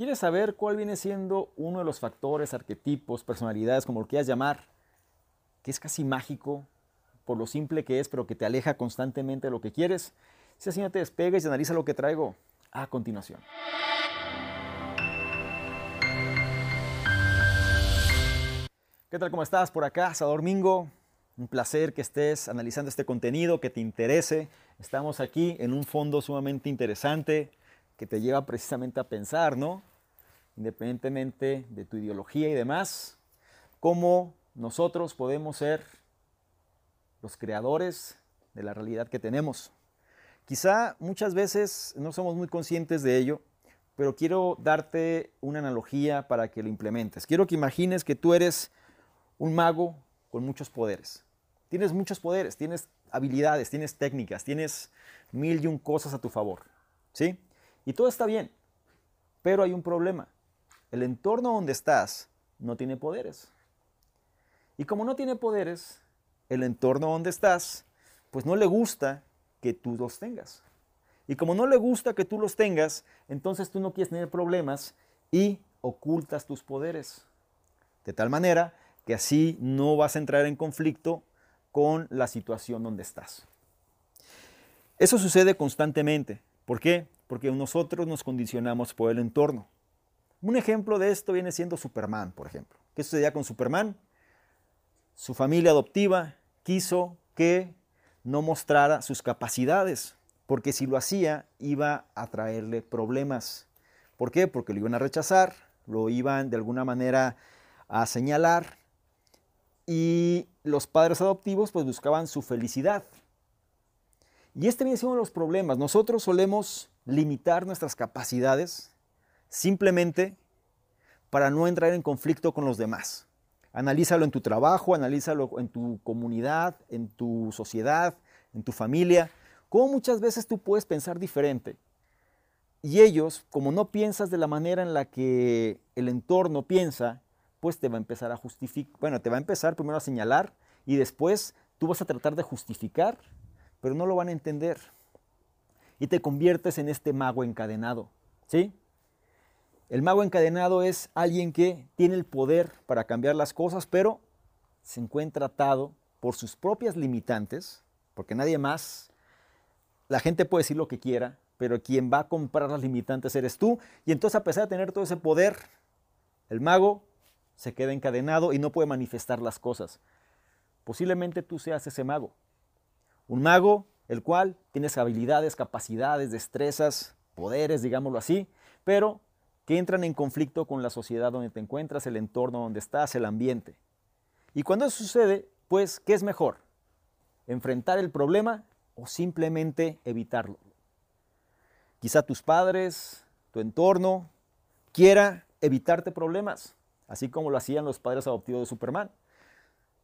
¿Quieres saber cuál viene siendo uno de los factores, arquetipos, personalidades, como lo quieras llamar, que es casi mágico por lo simple que es, pero que te aleja constantemente de lo que quieres? Si así no te despegues y analiza lo que traigo a continuación. ¿Qué tal? ¿Cómo estás? Por acá, Sador Mingo. Un placer que estés analizando este contenido, que te interese. Estamos aquí en un fondo sumamente interesante que te lleva precisamente a pensar, ¿no? Independientemente de tu ideología y demás, cómo nosotros podemos ser los creadores de la realidad que tenemos. Quizá muchas veces no somos muy conscientes de ello, pero quiero darte una analogía para que lo implementes. Quiero que imagines que tú eres un mago con muchos poderes. Tienes muchos poderes, tienes habilidades, tienes técnicas, tienes mil y un cosas a tu favor. ¿Sí? Y todo está bien, pero hay un problema. El entorno donde estás no tiene poderes. Y como no tiene poderes, el entorno donde estás, pues no le gusta que tú los tengas. Y como no le gusta que tú los tengas, entonces tú no quieres tener problemas y ocultas tus poderes. De tal manera que así no vas a entrar en conflicto con la situación donde estás. Eso sucede constantemente. ¿Por qué? Porque nosotros nos condicionamos por el entorno. Un ejemplo de esto viene siendo Superman, por ejemplo. ¿Qué sucedía con Superman? Su familia adoptiva quiso que no mostrara sus capacidades, porque si lo hacía iba a traerle problemas. ¿Por qué? Porque lo iban a rechazar, lo iban de alguna manera a señalar y los padres adoptivos pues buscaban su felicidad. Y este viene siendo uno de los problemas. Nosotros solemos limitar nuestras capacidades simplemente para no entrar en conflicto con los demás. Analízalo en tu trabajo, analízalo en tu comunidad, en tu sociedad, en tu familia. Cómo muchas veces tú puedes pensar diferente. Y ellos, como no piensas de la manera en la que el entorno piensa, pues te va a empezar a justificar, bueno, te va a empezar primero a señalar y después tú vas a tratar de justificar, pero no lo van a entender. Y te conviertes en este mago encadenado, ¿sí? El mago encadenado es alguien que tiene el poder para cambiar las cosas, pero se encuentra atado por sus propias limitantes, porque nadie más, la gente puede decir lo que quiera, pero quien va a comprar las limitantes eres tú. Y entonces a pesar de tener todo ese poder, el mago se queda encadenado y no puede manifestar las cosas. Posiblemente tú seas ese mago. Un mago el cual tienes habilidades, capacidades, destrezas, poderes, digámoslo así, pero que entran en conflicto con la sociedad donde te encuentras, el entorno donde estás, el ambiente. Y cuando eso sucede, pues, ¿qué es mejor? ¿Enfrentar el problema o simplemente evitarlo? Quizá tus padres, tu entorno, quiera evitarte problemas así como lo hacían los padres adoptivos de Superman.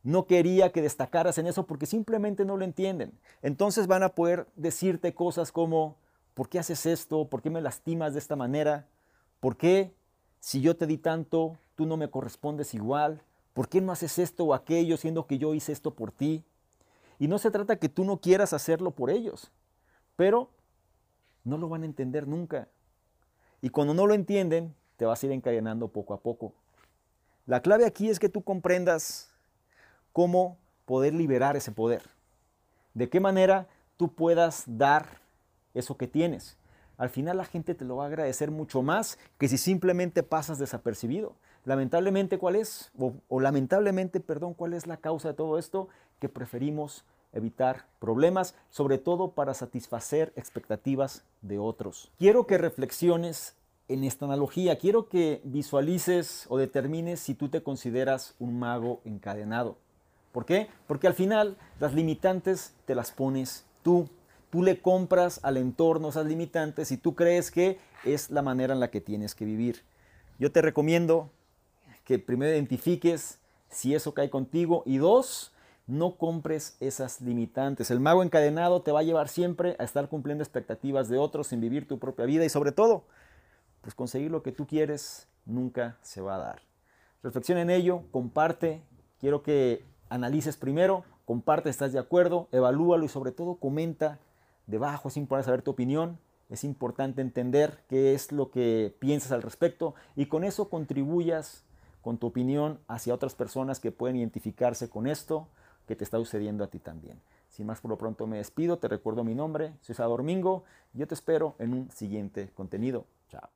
No quería que destacaras en eso porque simplemente no lo entienden. Entonces van a poder decirte cosas como, ¿por qué haces esto? ¿Por qué me lastimas de esta manera? ¿Por qué si yo te di tanto, tú no me correspondes igual? ¿Por qué no haces esto o aquello siendo que yo hice esto por ti? Y no se trata que tú no quieras hacerlo por ellos, pero no lo van a entender nunca. Y cuando no lo entienden, te vas a ir encadenando poco a poco. La clave aquí es que tú comprendas cómo poder liberar ese poder. De qué manera tú puedas dar eso que tienes. Al final la gente te lo va a agradecer mucho más que si simplemente pasas desapercibido. Lamentablemente, ¿cuál es? O, o, lamentablemente, perdón, ¿cuál es la causa de todo esto? Que preferimos evitar problemas, sobre todo para satisfacer expectativas de otros. Quiero que reflexiones en esta analogía. Quiero que visualices o determines si tú te consideras un mago encadenado. ¿Por qué? Porque al final las limitantes te las pones tú. Tú le compras al entorno esas limitantes y tú crees que es la manera en la que tienes que vivir. Yo te recomiendo que primero identifiques si eso cae contigo y dos, no compres esas limitantes. El mago encadenado te va a llevar siempre a estar cumpliendo expectativas de otros sin vivir tu propia vida y sobre todo pues conseguir lo que tú quieres nunca se va a dar. Reflexiona en ello, comparte, quiero que analices primero, comparte, estás de acuerdo, evalúalo y sobre todo comenta debajo, sin poder saber tu opinión, Es importante entender qué es lo que piensas al respecto y con eso contribuyas con tu opinión hacia otras personas que pueden identificarse con esto que te está sucediendo a ti también. Sin más por lo pronto me despido, te recuerdo mi nombre, soy Salvador Mingo yo te espero en un siguiente contenido. Chao.